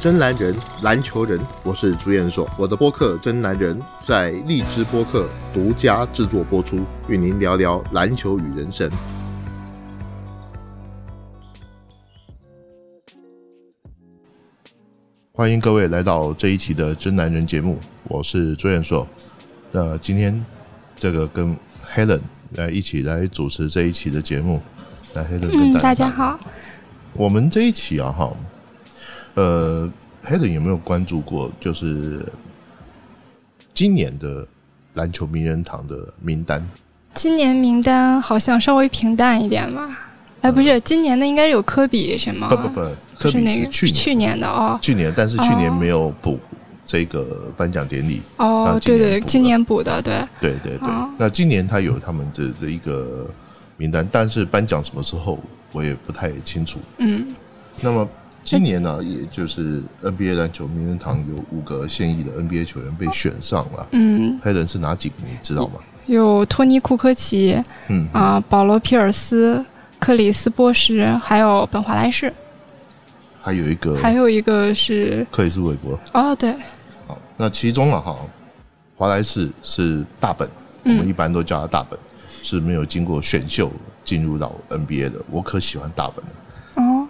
真男人，篮球人，我是朱彦硕。我的播客《真男人》在荔枝播客独家制作播出，与您聊聊篮球与人生。欢迎各位来到这一期的《真男人》节目，我是朱彦硕。那今天这个跟 Helen 来一起来主持这一期的节目。来，Helen 跟大家好。我们这一期啊，哈。呃，Helen 有没有关注过？就是今年的篮球名人堂的名单。今年名单好像稍微平淡一点吧？哎，不是，今年的应该有科比什么？不不不，科比是去去年的哦。去年，但是去年没有补这个颁奖典礼。哦，对对，今年补的，对。对对对，那今年他有他们的这一个名单，但是颁奖什么时候我也不太清楚。嗯，那么。今年呢，也就是 NBA 篮球名人堂有五个现役的 NBA 球员被选上了。嗯，黑人是哪几个？你知道吗？有托尼库科奇，嗯啊，保罗皮尔斯、克里斯波什，还有本华莱士。还有一个，还有一个是克里斯韦伯。哦，对。好，那其中啊，哈，华莱士是大本，我们一般都叫他大本，是没有经过选秀进入到 NBA 的。我可喜欢大本了。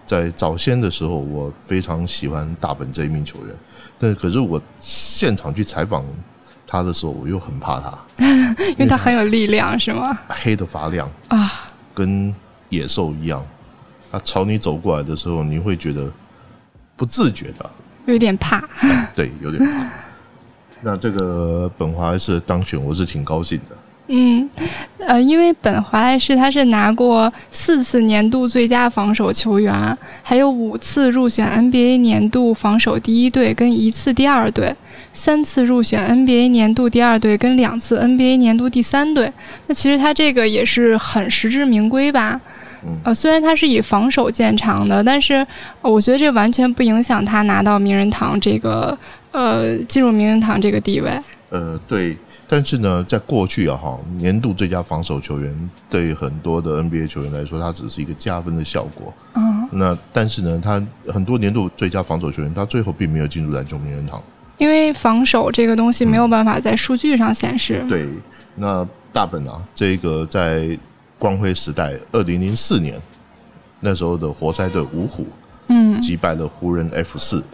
在早先的时候，我非常喜欢大本这一名球员，但可是我现场去采访他的时候，我又很怕他，因为他很有力量，是吗？黑的发亮啊，跟野兽一样。他朝你走过来的时候，你会觉得不自觉的有点怕，对，有点怕。那这个本华是当选，我是挺高兴的。嗯，呃，因为本华莱士他是拿过四次年度最佳防守球员，还有五次入选 NBA 年度防守第一队跟一次第二队，三次入选 NBA 年度第二队跟两次 NBA 年度第三队。那其实他这个也是很实至名归吧？呃，虽然他是以防守见长的，但是我觉得这完全不影响他拿到名人堂这个呃进入名人堂这个地位。呃，对。但是呢，在过去啊，哈，年度最佳防守球员对很多的 NBA 球员来说，它只是一个加分的效果。嗯。那但是呢，他很多年度最佳防守球员，他最后并没有进入篮球名人堂，因为防守这个东西没有办法在数据上显示。对。那大本啊，这个在光辉时代，二零零四年那时候的活塞队五虎，嗯，击败了湖人 F 四。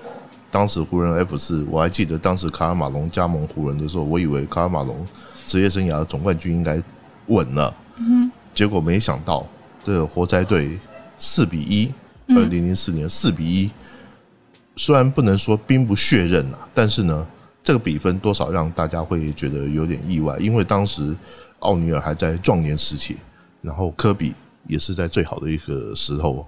当时湖人 F 四，我还记得当时卡尔马龙加盟湖人的时候，我以为卡尔马龙职业生涯的总冠军应该稳了。嗯，结果没想到这个活塞队四比一，二零零四年四比一，虽然不能说兵不血刃啊，但是呢，这个比分多少让大家会觉得有点意外，因为当时奥尼尔还在壮年时期，然后科比也是在最好的一个时候。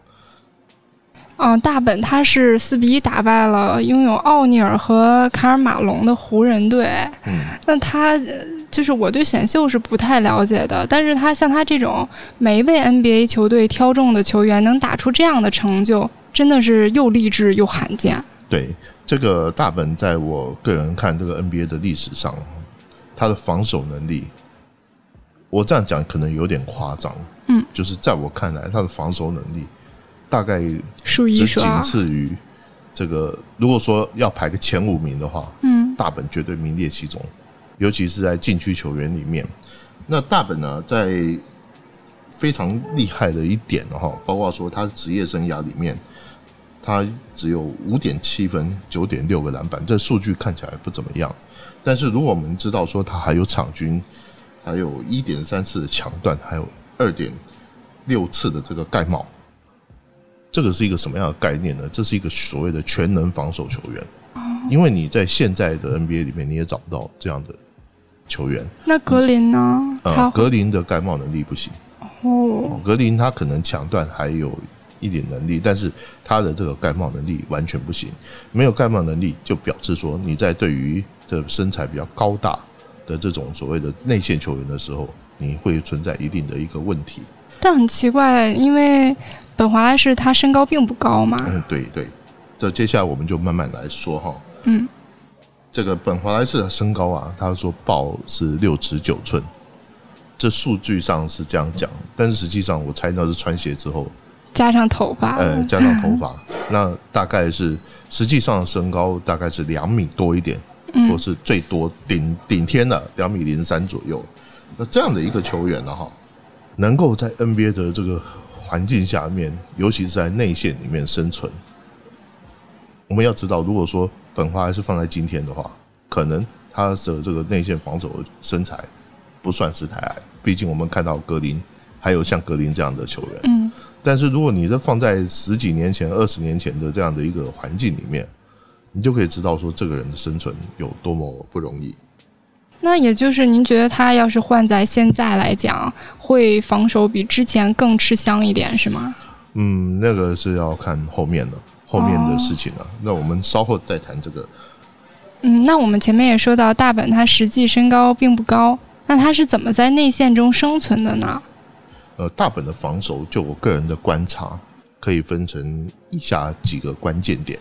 嗯，大本他是四比一打败了拥有奥尼尔和卡尔马龙的湖人队。嗯，那他就是我对选秀是不太了解的，但是他像他这种每一位 NBA 球队挑中的球员能打出这样的成就，真的是又励志又罕见。对，这个大本在我个人看这个 NBA 的历史上，他的防守能力，我这样讲可能有点夸张。嗯，就是在我看来，他的防守能力。大概数一数仅次于这个。如果说要排个前五名的话，嗯，大本绝对名列其中，尤其是在禁区球员里面。那大本呢，在非常厉害的一点哈，包括说他职业生涯里面，他只有五点七分、九点六个篮板，这数据看起来不怎么样。但是如果我们知道说他还有场均，还有一点三次的抢断，还有二点六次的这个盖帽。这个是一个什么样的概念呢？这是一个所谓的全能防守球员，因为你在现在的 NBA 里面你也找不到这样的球员。那格林呢？呃，格林的盖帽能力不行。哦，格林他可能抢断还有一点能力，但是他的这个盖帽能力完全不行。没有盖帽能力，就表示说你在对于这身材比较高大的这种所谓的内线球员的时候，你会存在一定的一个问题。但很奇怪，因为。本华莱士他身高并不高嘛？嗯，对对，这接下来我们就慢慢来说哈。嗯，这个本华莱士的身高啊，他说报是六尺九寸，这数据上是这样讲，但是实际上我猜到是穿鞋之后加上头发，呃，加上头发，那大概是实际上身高大概是两米多一点，嗯或是最多顶顶天的两米零三左右。那这样的一个球员呢，哈，能够在 NBA 的这个环境下面，尤其是在内线里面生存。我们要知道，如果说本华还是放在今天的话，可能他的这个内线防守身材不算是太矮。毕竟我们看到格林，还有像格林这样的球员。嗯。但是如果你是放在十几年前、二十年前的这样的一个环境里面，你就可以知道说这个人的生存有多么不容易。那也就是您觉得他要是换在现在来讲，会防守比之前更吃香一点，是吗？嗯，那个是要看后面的。后面的事情了，那我们稍后再谈这个。嗯，那我们前面也说到，大本他实际身高并不高，那他是怎么在内线中生存的呢？呃，大本的防守，就我个人的观察，可以分成以下几个关键点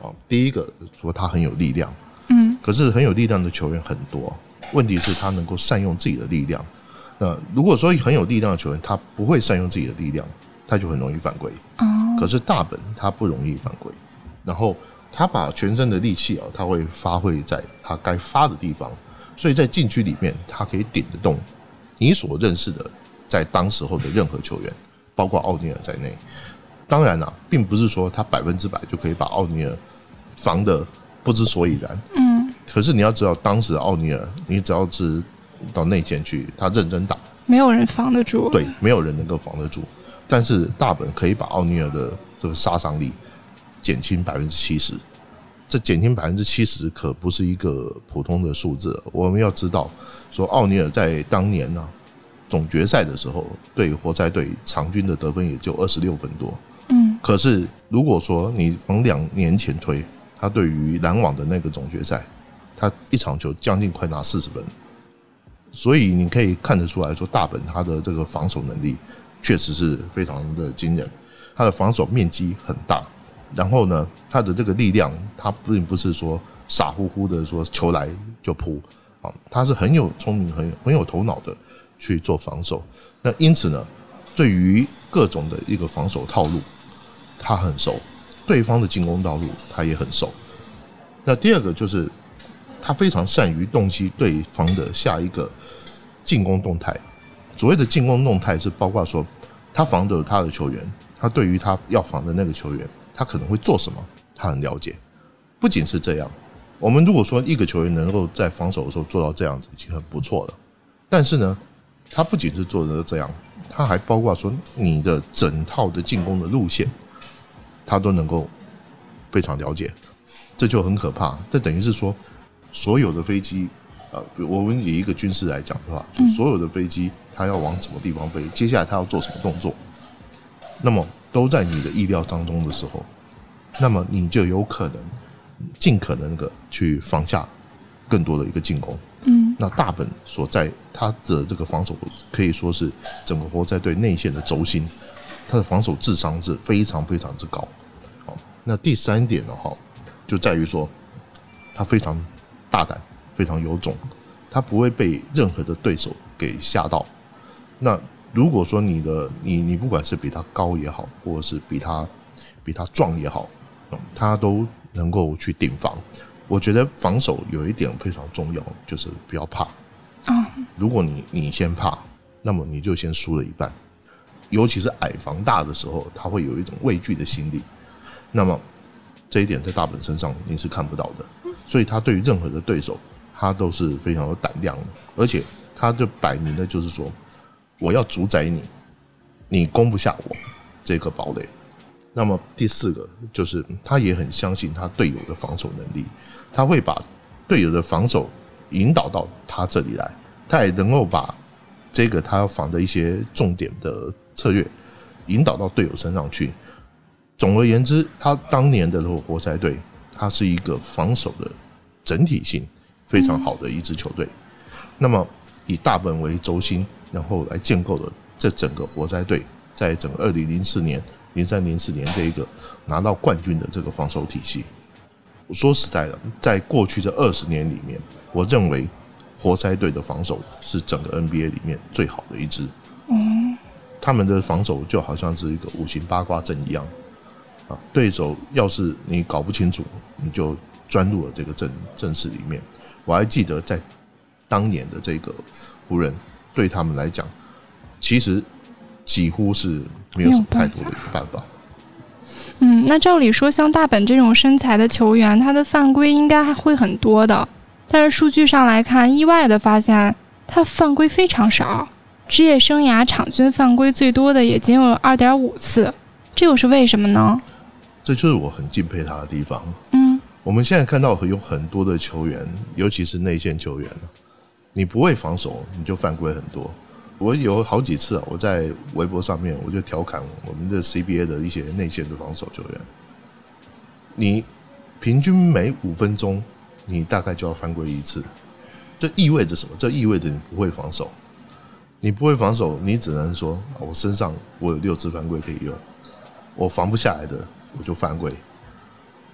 啊。第一个说他很有力量，嗯，可是很有力量的球员很多，问题是他能够善用自己的力量。那如果说很有力量的球员，他不会善用自己的力量。他就很容易犯规，可是大本他不容易犯规，然后他把全身的力气啊，他会发挥在他该发的地方，所以在禁区里面他可以顶得动你所认识的在当时候的任何球员，包括奥尼尔在内。当然了，并不是说他百分之百就可以把奥尼尔防的不知所以然。嗯，可是你要知道，当时的奥尼尔，你只要是到内线去，他认真打，没有人防得住。对，没有人能够防得住。但是大本可以把奥尼尔的这个杀伤力减轻百分之七十，这减轻百分之七十可不是一个普通的数字。我们要知道，说奥尼尔在当年呢总决赛的时候，对活塞队场均的得分也就二十六分多。嗯，可是如果说你往两年前推，他对于篮网的那个总决赛，他一场球将近快拿四十分。所以你可以看得出来说，大本他的这个防守能力。确实是非常的惊人，他的防守面积很大，然后呢，他的这个力量，他并不是说傻乎乎的说球来就扑啊，他是很有聪明、很很有头脑的去做防守。那因此呢，对于各种的一个防守套路，他很熟；对方的进攻道路，他也很熟。那第二个就是，他非常善于洞悉对方的下一个进攻动态。所谓的进攻动态是包括说。他防着他的球员，他对于他要防的那个球员，他可能会做什么，他很了解。不仅是这样，我们如果说一个球员能够在防守的时候做到这样子，已经很不错了。但是呢，他不仅是做的这样，他还包括说你的整套的进攻的路线，他都能够非常了解。这就很可怕。这等于是说，所有的飞机，呃，我们以一个军事来讲的话，就所有的飞机。它要往什么地方飞？接下来它要做什么动作？那么都在你的意料当中的时候，那么你就有可能尽可能的去放下更多的一个进攻。嗯，那大本所在他的这个防守可以说是整个活在对内线的轴心，他的防守智商是非常非常之高。好，那第三点呢？哈，就在于说他非常大胆，非常有种，他不会被任何的对手给吓到。那如果说你的你你不管是比他高也好，或者是比他比他壮也好，他都能够去顶防。我觉得防守有一点非常重要，就是不要怕。啊，如果你你先怕，那么你就先输了一半。尤其是矮防大的时候，他会有一种畏惧的心理。那么这一点在大本身上你是看不到的，所以他对于任何的对手，他都是非常有胆量的，而且他就摆明的就是说。我要主宰你，你攻不下我这个堡垒。那么第四个就是，他也很相信他队友的防守能力，他会把队友的防守引导到他这里来，他也能够把这个他防的一些重点的策略引导到队友身上去。总而言之，他当年的活塞队，他是一个防守的整体性非常好的一支球队。那么以大本为轴心。然后来建构的这整个活塞队，在整个二零零四年、零三、零四年这一个拿到冠军的这个防守体系。说实在的，在过去这二十年里面，我认为活塞队的防守是整个 NBA 里面最好的一支。嗯，他们的防守就好像是一个五行八卦阵一样，啊，对手要是你搞不清楚，你就钻入了这个阵阵势里面。我还记得在当年的这个湖人，对他们来讲，其实几乎是没有什么太多的一个办法。嗯，那照理说，像大本这种身材的球员，他的犯规应该还会很多的。但是数据上来看，意外的发现他犯规非常少，职业生涯场均犯规最多的也仅有二点五次，这又是为什么呢？这就是我很敬佩他的地方。嗯，我们现在看到有很多的球员，尤其是内线球员，你不会防守，你就犯规很多。我有好几次啊，我在微博上面我就调侃我们的 CBA 的一些内线的防守球员，你平均每五分钟你大概就要犯规一次，这意味着什么？这意味着你不会防守，你不会防守，你只能说我身上我有六次犯规可以用，我防不下来的我就犯规，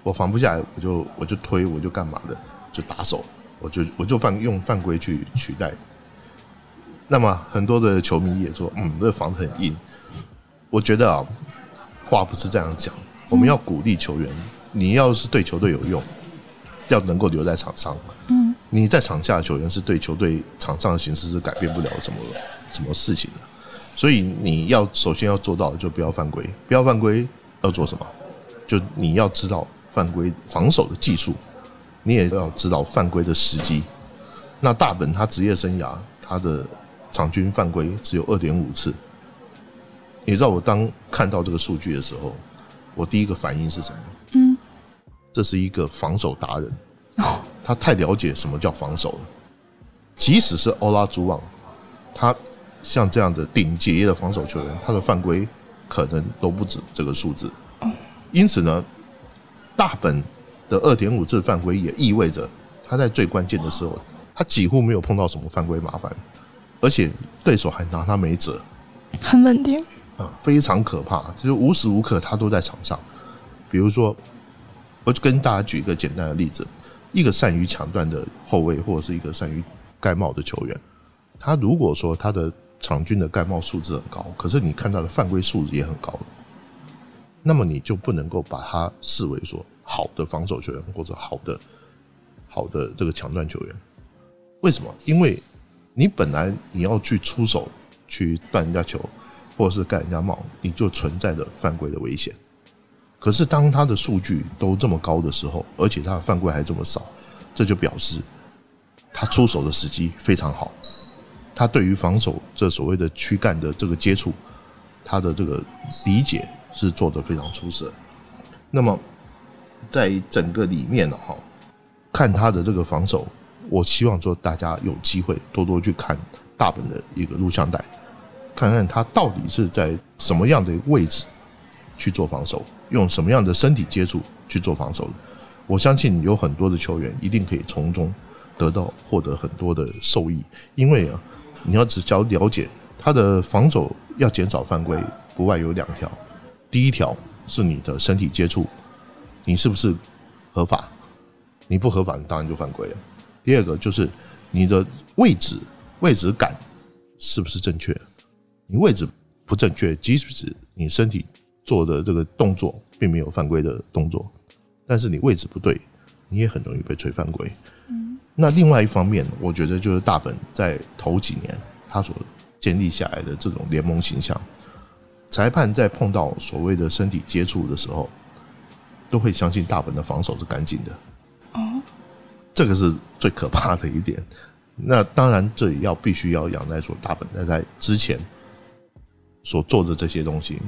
我防不下来我就我就推我就干嘛的就打手，我就我就犯用犯规去取代。那么很多的球迷也说，嗯，这防很硬。我觉得啊，话不是这样讲。我们要鼓励球员，你要是对球队有用，要能够留在场上。嗯，你在场下的球员是对球队场上的形势是改变不了什么什么事情的。所以你要首先要做到，就不要犯规。不要犯规要做什么？就你要知道犯规防守的技术，你也要知道犯规的时机。那大本他职业生涯他的。场均犯规只有二点五次，你知道我当看到这个数据的时候，我第一个反应是什么？嗯，这是一个防守达人，他太了解什么叫防守了。即使是欧拉朱旺，他像这样的顶级的防守球员，他的犯规可能都不止这个数字。因此呢，大本的二点五次犯规也意味着他在最关键的时候，他几乎没有碰到什么犯规麻烦。而且对手还拿他没辙，很稳定啊，非常可怕，就是无时无刻他都在场上。比如说，我就跟大家举一个简单的例子：一个善于抢断的后卫，或者是一个善于盖帽的球员，他如果说他的场均的盖帽数字很高，可是你看到的犯规数也很高，那么你就不能够把他视为说好的防守球员或者好的好的这个抢断球员。为什么？因为你本来你要去出手去断人家球，或者是盖人家帽，你就存在着犯规的危险。可是当他的数据都这么高的时候，而且他的犯规还这么少，这就表示他出手的时机非常好。他对于防守这所谓的躯干的这个接触，他的这个理解是做得非常出色。那么在整个里面呢，哈，看他的这个防守。我希望说大家有机会多多去看大本的一个录像带，看看他到底是在什么样的位置去做防守，用什么样的身体接触去做防守的。我相信有很多的球员一定可以从中得到获得很多的受益，因为啊，你要只要了解他的防守要减少犯规，不外有两条，第一条是你的身体接触，你是不是合法？你不合法，你当然就犯规了。第二个就是你的位置位置感是不是正确？你位置不正确，即使你身体做的这个动作并没有犯规的动作，但是你位置不对，你也很容易被吹犯规。嗯，那另外一方面，我觉得就是大本在头几年他所建立下来的这种联盟形象，裁判在碰到所谓的身体接触的时候，都会相信大本的防守是干净的。哦这个是最可怕的一点。那当然，这也要必须要仰赖说大本在在之前所做的这些东西，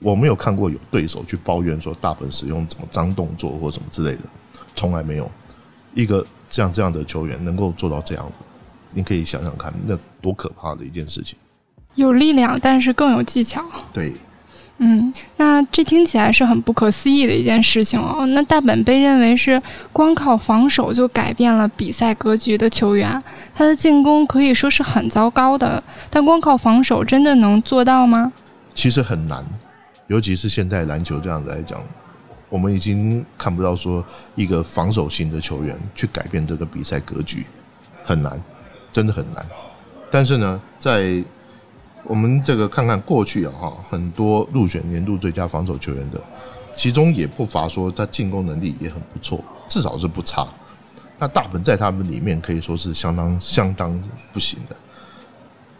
我没有看过有对手去抱怨说大本使用什么脏动作或什么之类的，从来没有一个像这样的球员能够做到这样子。你可以想想看，那多可怕的一件事情！有力量，但是更有技巧。对。嗯，那这听起来是很不可思议的一件事情哦。那大本被认为是光靠防守就改变了比赛格局的球员，他的进攻可以说是很糟糕的，但光靠防守真的能做到吗？其实很难，尤其是现在篮球这样子来讲，我们已经看不到说一个防守型的球员去改变这个比赛格局，很难，真的很难。但是呢，在我们这个看看过去啊，哈，很多入选年度最佳防守球员的，其中也不乏说他进攻能力也很不错，至少是不差。那大本在他们里面可以说是相当相当不行的，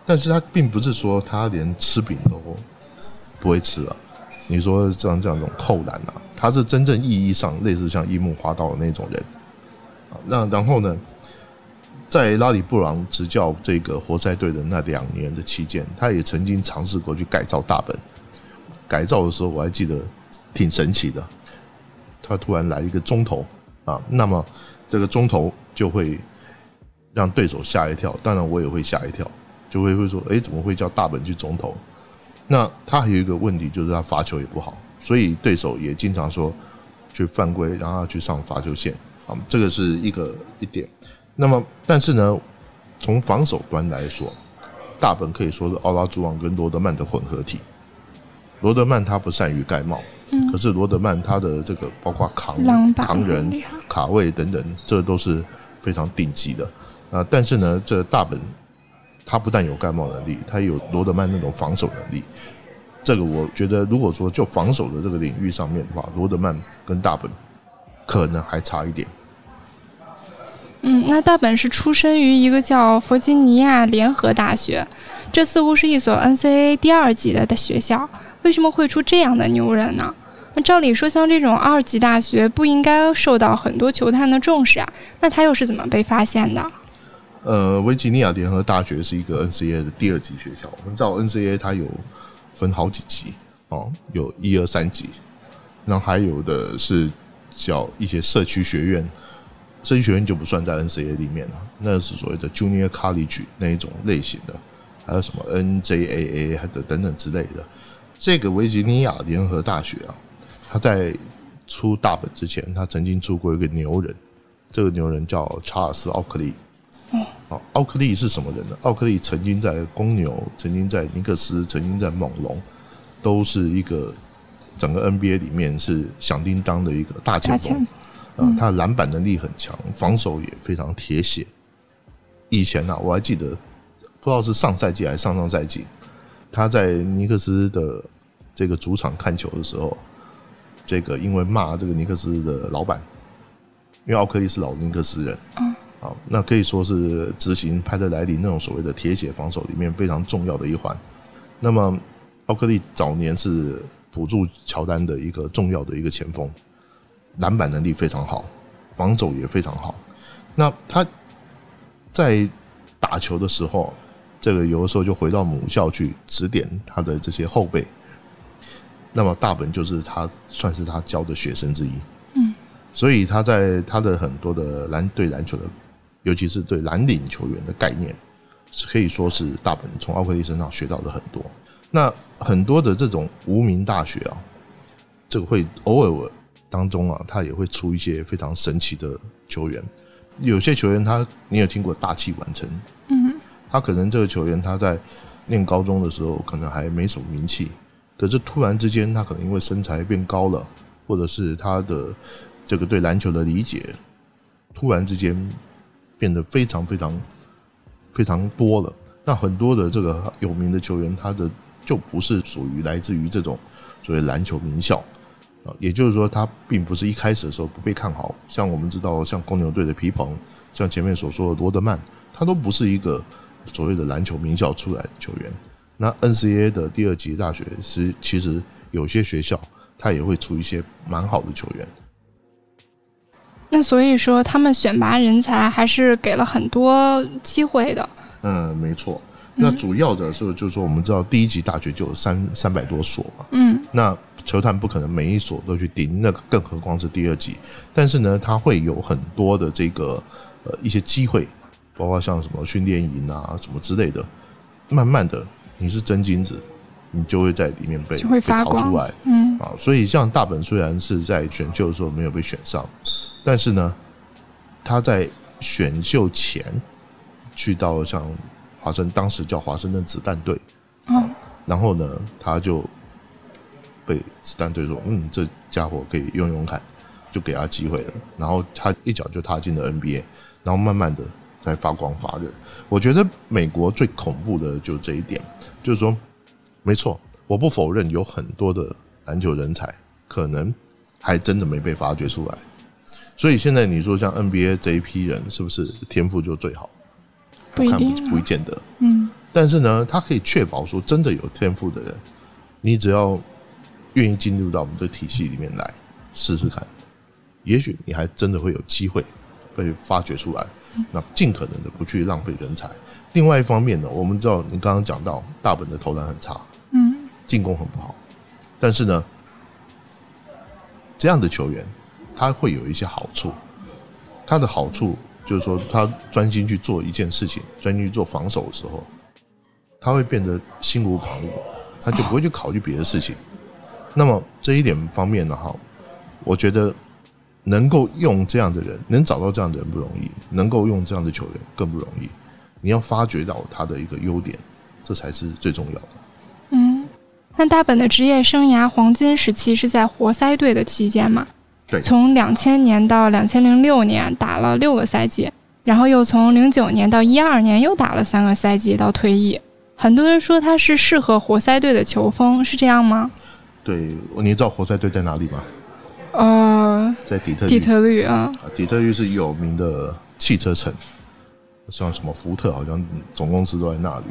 但是他并不是说他连吃饼都不会吃了。你说这样这种扣篮啊，他是真正意义上类似像樱木花道的那种人啊。那然后呢，在拉里布朗执教这个活塞队的那两年的期间，他也曾经尝试过去改造大本。改造的时候我还记得挺神奇的，他突然来一个中投啊，那么这个中投就会让对手吓一跳，当然我也会吓一跳，就会会说，哎，怎么会叫大本去中投？那他还有一个问题，就是他罚球也不好，所以对手也经常说去犯规，让他去上罚球线啊，这个是一个一点。那么，但是呢，从防守端来说，大本可以说是奥拉朱旺跟罗德曼的混合体。罗德曼他不善于盖帽，可是罗德曼他的这个包括扛扛人、卡位等等，这都是非常顶级的啊。但是呢，这大本。他不但有盖帽能力，他有罗德曼那种防守能力。这个我觉得，如果说就防守的这个领域上面的话，罗德曼跟大本可能还差一点。嗯，那大本是出生于一个叫弗吉尼亚联合大学，这似乎是一所 NCAA 第二级的学校。为什么会出这样的牛人呢？那照理说，像这种二级大学不应该受到很多球探的重视啊？那他又是怎么被发现的？呃，维吉尼亚联合大学是一个 NCA 的第二级学校。我们知道 NCA 它有分好几级哦，有一二三级，然后还有的是叫一些社区学院，社区学院就不算在 NCA 里面了，那是所谓的 Junior College 那一种类型的，还有什么 NJAA 还的等等之类的。这个维吉尼亚联合大学啊，他在出大本之前，他曾经出过一个牛人，这个牛人叫查尔斯奥克利。好，奥克利是什么人呢？奥克利曾经在公牛，曾经在尼克斯，曾经在猛龙，都是一个整个 NBA 里面是响叮当的一个大前锋。啊，他篮板能力很强，防守也非常铁血。以前呢，我还记得，不知道是上赛季还是上上赛季，他在尼克斯的这个主场看球的时候，这个因为骂这个尼克斯的老板，因为奥克利是老尼克斯人。嗯。啊，那可以说是执行派特莱里那种所谓的铁血防守里面非常重要的一环。那么，奥克利早年是辅助乔丹的一个重要的一个前锋，篮板能力非常好，防守也非常好。那他在打球的时候，这个有的时候就回到母校去指点他的这些后辈。那么大本就是他算是他教的学生之一。嗯，所以他在他的很多的篮对篮球的。尤其是对蓝领球员的概念，是可以说是大本从奥克利身上学到的很多。那很多的这种无名大学啊，这个会偶尔当中啊，他也会出一些非常神奇的球员。有些球员他，你有听过大器晚成？嗯，他可能这个球员他在念高中的时候可能还没什么名气，可是突然之间他可能因为身材变高了，或者是他的这个对篮球的理解，突然之间。变得非常非常非常多了。那很多的这个有名的球员，他的就不是属于来自于这种所谓篮球名校啊，也就是说，他并不是一开始的时候不被看好。像我们知道，像公牛队的皮蓬，像前面所说的罗德曼，他都不是一个所谓的篮球名校出来的球员。那 NCAA 的第二级大学是其实有些学校，他也会出一些蛮好的球员。那所以说，他们选拔人才还是给了很多机会的。嗯，没错。那主要的是，就是说，我们知道第一级大学就有三三百多所嘛。嗯。那球探不可能每一所都去盯，那更何况是第二级。但是呢，他会有很多的这个呃一些机会，包括像什么训练营啊什么之类的。慢慢的，你是真金子，你就会在里面被被淘出来。嗯。啊，所以像大本虽然是在选秀的时候没有被选上。但是呢，他在选秀前去到像华盛，当时叫华盛顿子弹队，嗯，然后呢，他就被子弹队说，嗯，这家伙可以用用看，就给他机会了。然后他一脚就踏进了 NBA，然后慢慢的在发光发热。我觉得美国最恐怖的就这一点，就是说，没错，我不否认有很多的篮球人才。可能还真的没被发掘出来。所以现在你说像 NBA 这一批人，是不是天赋就最好？不一定，不见得。嗯。但是呢，他可以确保说，真的有天赋的人，你只要愿意进入到我们这体系里面来试试看，也许你还真的会有机会被发掘出来。那尽可能的不去浪费人才。另外一方面呢，我们知道你刚刚讲到大本的投篮很差，嗯，进攻很不好，但是呢，这样的球员他会有一些好处，他的好处就是说，他专心去做一件事情，专心去做防守的时候。他会变得心无旁骛，他就不会去考虑别的事情。那么这一点方面呢，哈，我觉得能够用这样的人，能找到这样的人不容易，能够用这样的球员更不容易。你要发掘到他的一个优点，这才是最重要的。嗯，那大本的职业生涯黄金时期是在活塞队的期间嘛？对，从两千年到两千零六年打了六个赛季，然后又从零九年到一二年又打了三个赛季到退役。很多人说他是适合活塞队的球风，是这样吗？对，你知道活塞队在哪里吗？呃，在底特底特律啊。底特律是有名的汽车城，像什么福特，好像总公司都在那里。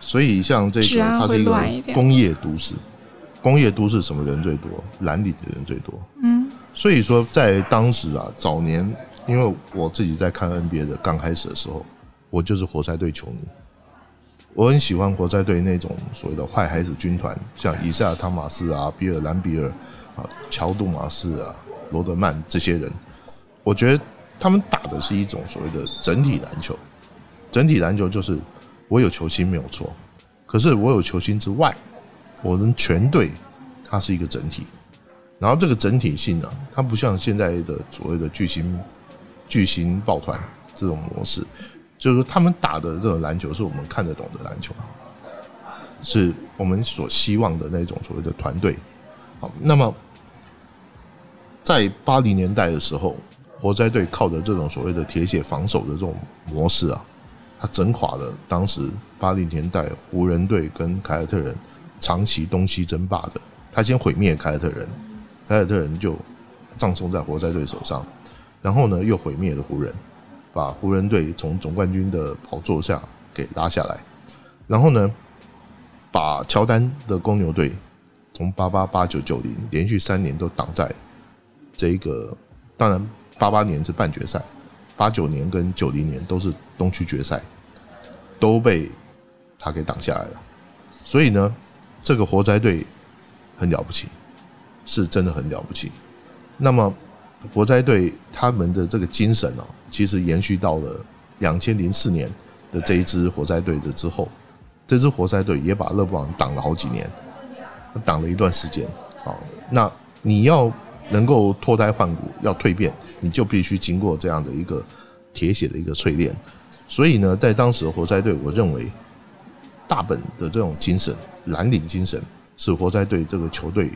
所以像这个，它是一个工业都市。工业都市什么人最多？蓝领的人最多。嗯。所以说，在当时啊，早年，因为我自己在看 NBA 的刚开始的时候，我就是活塞队球迷。我很喜欢活塞队那种所谓的坏孩子军团，像以赛亚·汤马斯啊、比尔·兰比尔啊、乔·杜马斯啊、罗德曼这些人，我觉得他们打的是一种所谓的整体篮球。整体篮球就是我有球星没有错，可是我有球星之外，我们全队它是一个整体。然后这个整体性呢，它不像现在的所谓的巨星巨星抱团这种模式。就是说，他们打的这种篮球是我们看得懂的篮球，是我们所希望的那种所谓的团队。好，那么在八零年代的时候，活塞队靠着这种所谓的铁血防守的这种模式啊，他整垮了当时八零年代湖人队跟凯尔特人长期东西争霸的。他先毁灭凯尔特人，凯尔特人就葬送在活塞队手上，然后呢，又毁灭了湖人。把湖人队从总冠军的宝座下给拉下来，然后呢，把乔丹的公牛队从八八八九九零连续三年都挡在这一个，当然八八年是半决赛，八九年跟九零年都是东区决赛，都被他给挡下来了。所以呢，这个活塞队很了不起，是真的很了不起。那么。活塞队他们的这个精神哦，其实延续到了两千零四年的这一支活塞队的之后，这支活塞队也把勒布朗挡了好几年，挡了一段时间。好，那你要能够脱胎换骨，要蜕变，你就必须经过这样的一个铁血的一个淬炼。所以呢，在当时的活塞队，我认为大本的这种精神、蓝领精神，是活塞队这个球队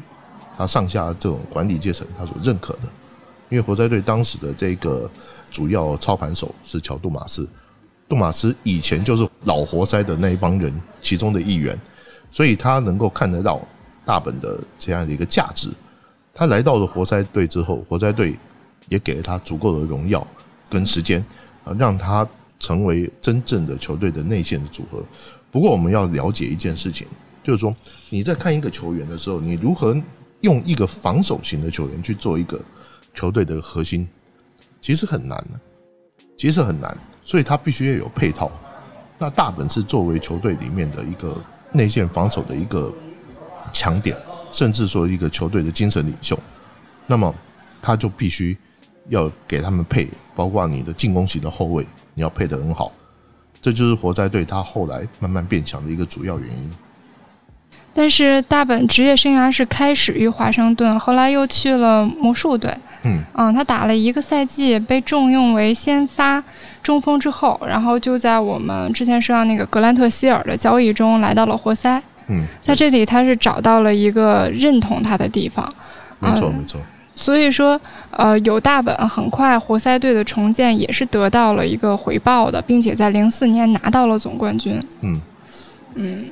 他上下这种管理阶层他所认可的。因为活塞队当时的这个主要操盘手是乔杜马斯，杜马斯以前就是老活塞的那一帮人其中的一员，所以他能够看得到大本的这样的一个价值。他来到了活塞队之后，活塞队也给了他足够的荣耀跟时间啊，让他成为真正的球队的内线的组合。不过我们要了解一件事情，就是说你在看一个球员的时候，你如何用一个防守型的球员去做一个。球队的核心其实很难，其实很难，所以他必须要有配套。那大本是作为球队里面的一个内线防守的一个强点，甚至说一个球队的精神领袖，那么他就必须要给他们配，包括你的进攻型的后卫，你要配得很好。这就是活塞队他后来慢慢变强的一个主要原因。但是大本职业生涯是开始于华盛顿，后来又去了魔术队。嗯，嗯，他打了一个赛季，被重用为先发中锋之后，然后就在我们之前说到那个格兰特希尔的交易中来到了活塞。嗯，在这里他是找到了一个认同他的地方。没错，没错。所以说，呃，有大本，很快活塞队的重建也是得到了一个回报的，并且在零四年拿到了总冠军。嗯，嗯。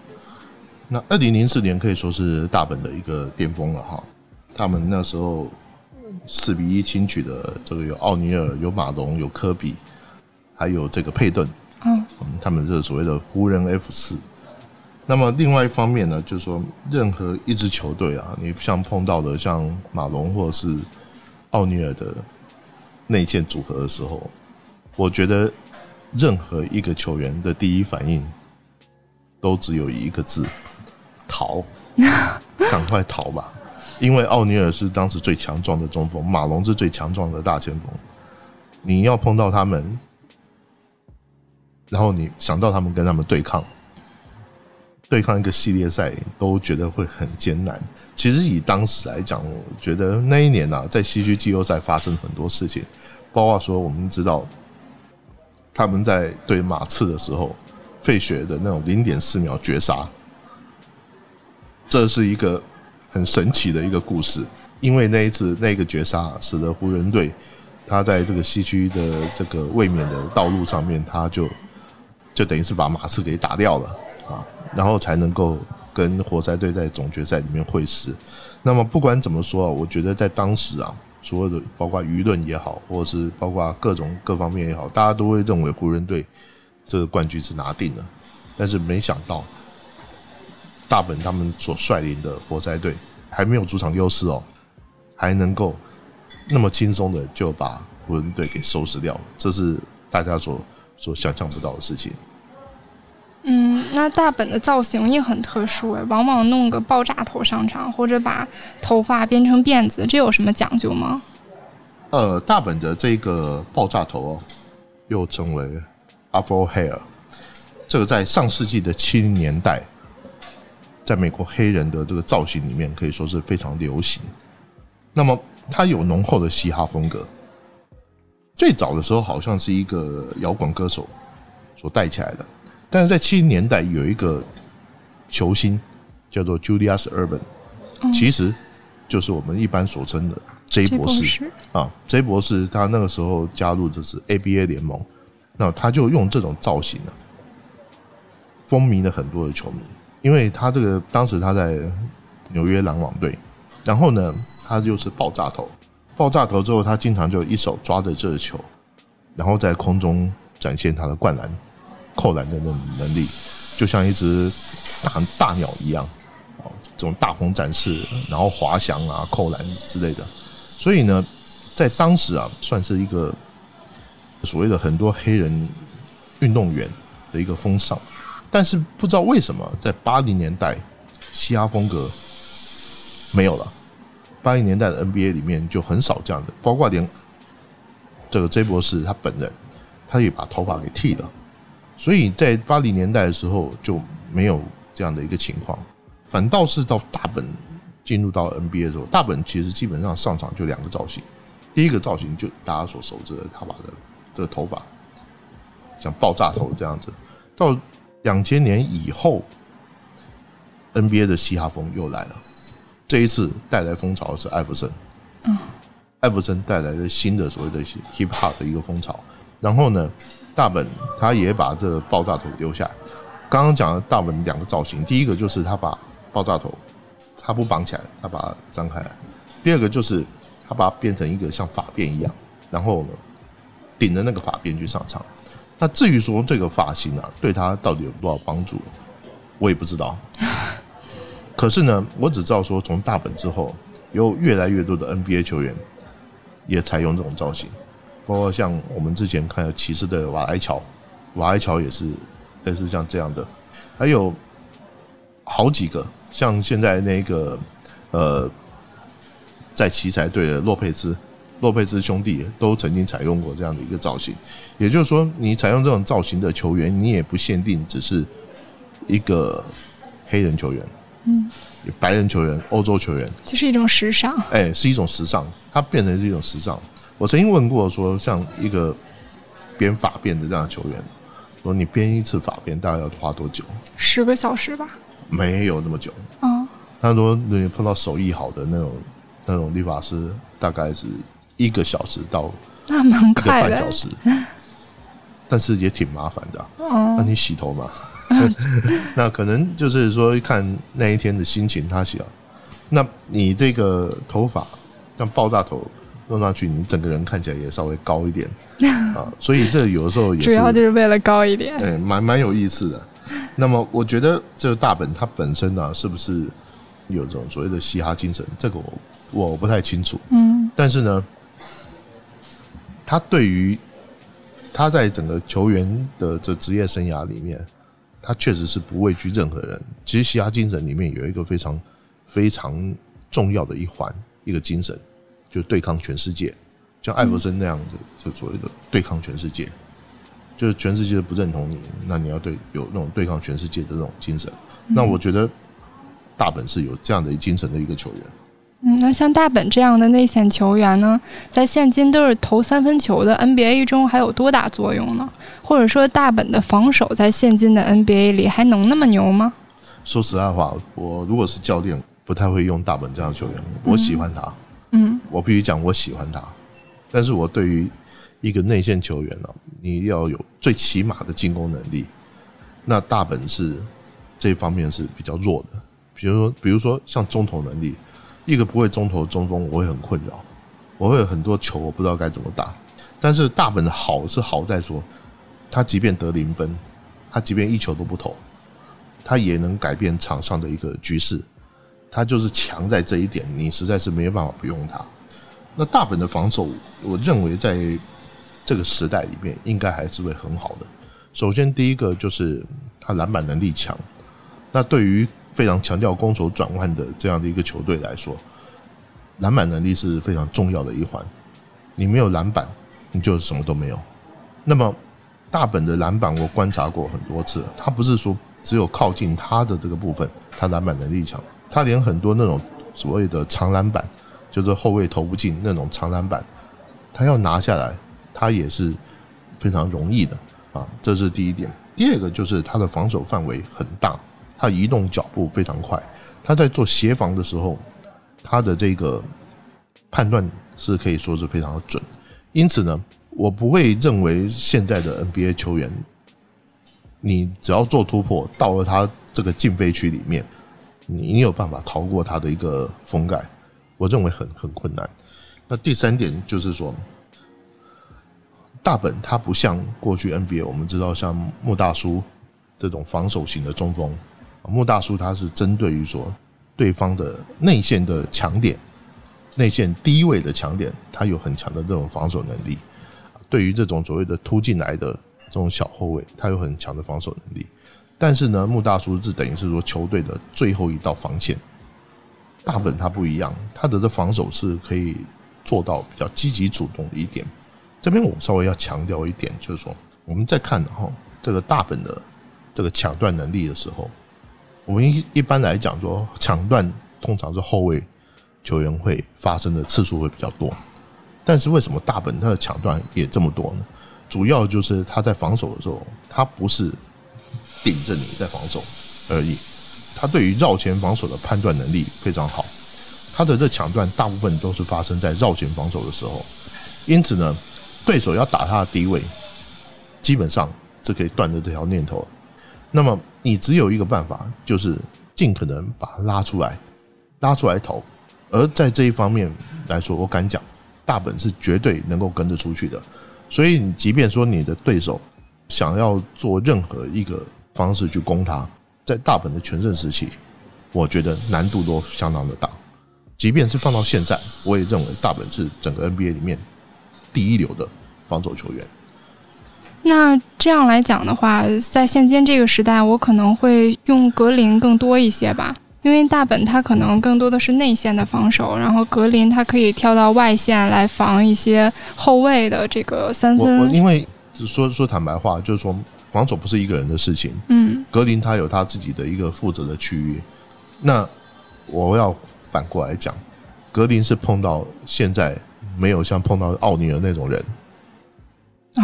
那二零零四年可以说是大本的一个巅峰了哈，他们那时候四比一轻取的这个有奥尼尔、有马龙、有科比，还有这个佩顿，嗯，他们这所谓的湖人 F 四。那么另外一方面呢，就是说任何一支球队啊，你像碰到的像马龙或者是奥尼尔的内线组合的时候，我觉得任何一个球员的第一反应都只有一个字：逃，赶快逃吧！因为奥尼尔是当时最强壮的中锋，马龙是最强壮的大前锋，你要碰到他们，然后你想到他们跟他们对抗。对抗一个系列赛都觉得会很艰难。其实以当时来讲，我觉得那一年呢，在西区季后赛发生很多事情，包括说我们知道他们在对马刺的时候，费雪的那种零点四秒绝杀，这是一个很神奇的一个故事。因为那一次那个绝杀，使得湖人队他在这个西区的这个卫冕的道路上面，他就就等于是把马刺给打掉了啊。然后才能够跟活塞队在总决赛里面会师。那么不管怎么说啊，我觉得在当时啊，所有的包括舆论也好，或者是包括各种各方面也好，大家都会认为湖人队这个冠军是拿定了。但是没想到，大本他们所率领的活塞队还没有主场优势哦，还能够那么轻松的就把湖人队给收拾掉，这是大家所所想象不到的事情。嗯，那大本的造型也很特殊哎，往往弄个爆炸头上场，或者把头发编成辫子，这有什么讲究吗？呃，大本的这个爆炸头哦，又称为 Afro Hair，这个在上世纪的七零年代，在美国黑人的这个造型里面可以说是非常流行。那么它有浓厚的嘻哈风格，最早的时候好像是一个摇滚歌手所带起来的。但是在七零年代有一个球星叫做 Julius Urban，其实就是我们一般所称的 J 博士啊，J 博士他那个时候加入的是 ABA 联盟，那他就用这种造型呢，风靡了很多的球迷，因为他这个当时他在纽约篮网队，然后呢，他就是爆炸头，爆炸头之后，他经常就一手抓着这个球，然后在空中展现他的灌篮。扣篮的那种能力，就像一只大大鸟一样，哦，这种大鹏展翅，然后滑翔啊，扣篮之类的。所以呢，在当时啊，算是一个所谓的很多黑人运动员的一个风尚。但是不知道为什么，在八零年代，嘻哈风格没有了。八零年代的 NBA 里面就很少这样的，包括连这个 J 博士他本人，他也把头发给剃了。所以在八零年代的时候就没有这样的一个情况，反倒是到大本进入到 NBA 的时候，大本其实基本上上场就两个造型，第一个造型就大家所熟知的他把的这个头发像爆炸头这样子，到两千年以后，NBA 的嘻哈风又来了，这一次带来风潮是艾弗森，嗯，艾弗森带来了新的所谓的 hip hop 的一个风潮，然后呢？大本他也把这个爆炸头留下。刚刚讲的大本两个造型，第一个就是他把爆炸头，他不绑起来，他把它张开来；第二个就是他把它变成一个像发辫一样，然后呢顶着那个发辫去上场。那至于说这个发型啊，对他到底有多少帮助，我也不知道。可是呢，我只知道说，从大本之后，有越来越多的 NBA 球员也采用这种造型。包括像我们之前看骑士的瓦埃乔，瓦埃乔也是类似像这样的，还有好几个像现在那个呃，在奇才队的洛佩兹，洛佩兹兄弟都曾经采用过这样的一个造型。也就是说，你采用这种造型的球员，你也不限定只是一个黑人球员，嗯，白人球员、欧洲球员，就是一种时尚。哎，是一种时尚，它变成是一种时尚。我曾经问过说，像一个编法辫的这样的球员，说你编一次法辫大概要花多久？十个小时吧。没有那么久。嗯。他说你碰到手艺好的那种那种理发师，大概是一个小时到那蛮快的。半小时。但是也挺麻烦的。哦。那你洗头嘛？那可能就是说看那一天的心情，他想那你这个头发像爆炸头弄上去，你整个人看起来也稍微高一点 啊。所以这有的时候也主要就是为了高一点，对，蛮蛮有意思的。那么我觉得这个大本它本身呢，是不是有这种所谓的嘻哈精神？这个我我不太清楚。嗯，但是呢，他对于他在整个球员的这职业生涯里面，他确实是不畏惧任何人。其实嘻哈精神里面有一个非常非常重要的一环，一个精神，就对抗全世界，像艾弗森那样的，就所谓的对抗全世界。就是全世界都不认同你，那你要对有那种对抗全世界的这种精神。那我觉得大本是有这样的精神的一个球员。嗯，那像大本这样的内线球员呢，在现今都是投三分球的 NBA 中还有多大作用呢？或者说大本的防守在现今的 NBA 里还能那么牛吗？说实在话，我如果是教练，不太会用大本这样的球员。我喜欢他，嗯，我必须讲我喜欢他，但是我对于。一个内线球员呢，你要有最起码的进攻能力。那大本是这方面是比较弱的。比如说，比如说像中投能力，一个不会中投的中锋，我会很困扰。我会有很多球，我不知道该怎么打。但是大本的好是好在说，他即便得零分，他即便一球都不投，他也能改变场上的一个局势。他就是强在这一点，你实在是没有办法不用他。那大本的防守，我认为在这个时代里面，应该还是会很好的。首先，第一个就是他篮板能力强。那对于非常强调攻守转换的这样的一个球队来说，篮板能力是非常重要的一环。你没有篮板，你就什么都没有。那么大本的篮板，我观察过很多次，他不是说只有靠近他的这个部分，他篮板能力强，他连很多那种所谓的长篮板，就是后卫投不进那种长篮板，他要拿下来。他也是非常容易的啊，这是第一点。第二个就是他的防守范围很大，他移动脚步非常快，他在做协防的时候，他的这个判断是可以说是非常的准。因此呢，我不会认为现在的 NBA 球员，你只要做突破到了他这个禁飞区里面，你有办法逃过他的一个封盖，我认为很很困难。那第三点就是说。大本他不像过去 NBA，我们知道像穆大叔这种防守型的中锋，穆大叔他是针对于说对方的内线的强点、内线低位的强点，他有很强的这种防守能力。对于这种所谓的突进来的这种小后卫，他有很强的防守能力。但是呢，穆大叔是等于是说球队的最后一道防线。大本他不一样，他的这防守是可以做到比较积极主动的一点。这边我稍微要强调一点，就是说我们在看哈这个大本的这个抢断能力的时候，我们一一般来讲说抢断通常是后卫球员会发生的次数会比较多，但是为什么大本他的抢断也这么多呢？主要就是他在防守的时候，他不是顶着你在防守而已，他对于绕前防守的判断能力非常好，他的这抢断大部分都是发生在绕前防守的时候，因此呢。对手要打他的低位，基本上是可以断的这条念头了。那么你只有一个办法，就是尽可能把他拉出来，拉出来投。而在这一方面来说，我敢讲，大本是绝对能够跟得出去的。所以，你即便说你的对手想要做任何一个方式去攻他，在大本的全盛时期，我觉得难度都相当的大。即便是放到现在，我也认为大本是整个 NBA 里面第一流的。防守球员，那这样来讲的话，在现今这个时代，我可能会用格林更多一些吧，因为大本他可能更多的是内线的防守，然后格林他可以跳到外线来防一些后卫的这个三分。我因为说说坦白话，就是说防守不是一个人的事情，嗯，格林他有他自己的一个负责的区域。那我要反过来讲，格林是碰到现在没有像碰到奥尼尔那种人。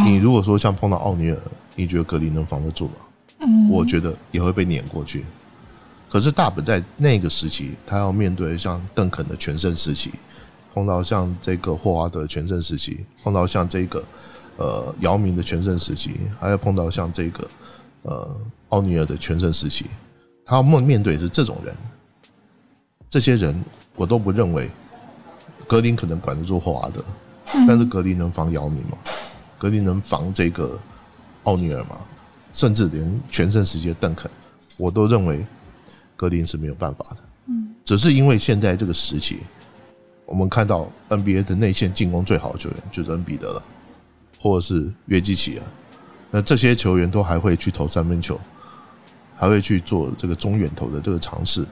你如果说像碰到奥尼尔，你觉得格林能防得住吗？嗯，我觉得也会被碾过去。可是大本在那个时期，他要面对像邓肯的全盛时期，碰到像这个霍华德全盛时期，碰到像这个呃姚明的全盛时期，还要碰到像这个呃奥尼尔的全盛时期，他要面面对是这种人，这些人我都不认为格林可能管得住霍华德，但是格林能防姚明吗？格林能防这个奥尼尔吗？甚至连全盛时期的邓肯，我都认为格林是没有办法的。嗯，只是因为现在这个时期，我们看到 NBA 的内线进攻最好的球员就是恩比德了，或者是约基奇啊，那这些球员都还会去投三分球，还会去做这个中远投的这个尝试。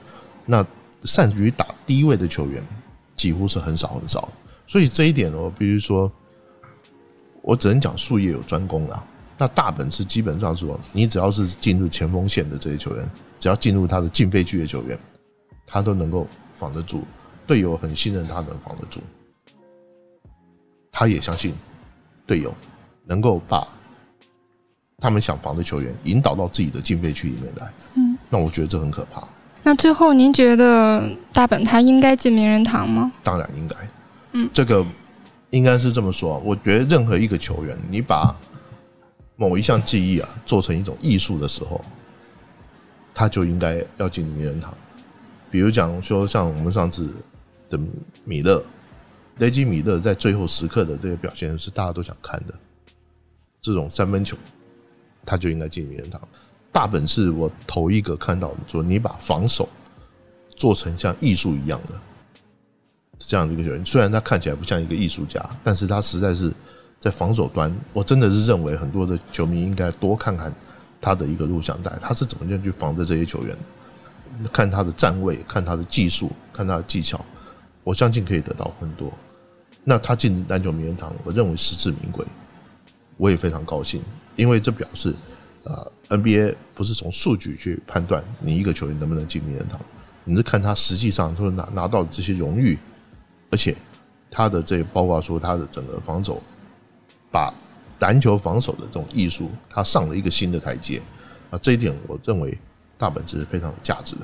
那善于打低位的球员几乎是很少很少，所以这一点我必须说，我只能讲术业有专攻啊。那大本是基本上说，你只要是进入前锋线的这些球员，只要进入他的禁飞区的球员，他都能够防得住，队友很信任他能防得住，他也相信队友能够把他们想防的球员引导到自己的禁飞区里面来。嗯，那我觉得这很可怕。那最后，您觉得大本他应该进名人堂吗？当然应该。嗯，这个应该是这么说。我觉得任何一个球员，你把某一项技艺啊做成一种艺术的时候，他就应该要进名人堂。比如讲说，像我们上次的米勒，雷吉米勒在最后时刻的这个表现是大家都想看的。这种三分球，他就应该进名人堂。大本是我头一个看到的说你把防守做成像艺术一样的这样的一个球员，虽然他看起来不像一个艺术家，但是他实在是在防守端，我真的是认为很多的球迷应该多看看他的一个录像带，他是怎么样去防着这些球员，看他的站位，看他的技术，看他的技巧，我相信可以得到很多。那他进篮球名人堂，我认为实至名归，我也非常高兴，因为这表示。啊，NBA 不是从数据去判断你一个球员能不能进名人堂，你是看他实际上说拿拿到这些荣誉，而且他的这包括说他的整个防守，把篮球防守的这种艺术，他上了一个新的台阶啊，这一点我认为大本是非常有价值的。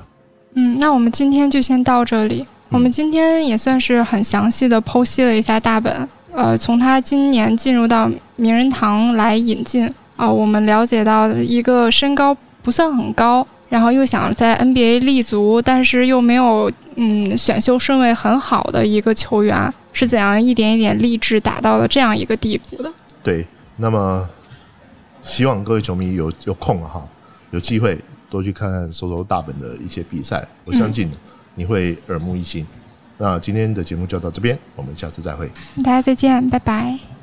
嗯，那我们今天就先到这里。我们今天也算是很详细的剖析了一下大本，呃，从他今年进入到名人堂来引进。啊，我们了解到一个身高不算很高，然后又想在 NBA 立足，但是又没有嗯选秀顺位很好的一个球员，是怎样一点一点励志打到了这样一个地步的？对，那么希望各位球迷有有空哈，有机会多去看看收收大本的一些比赛，我相信你会耳目一新。那今天的节目就到这边，我们下次再会，大家再见，拜拜。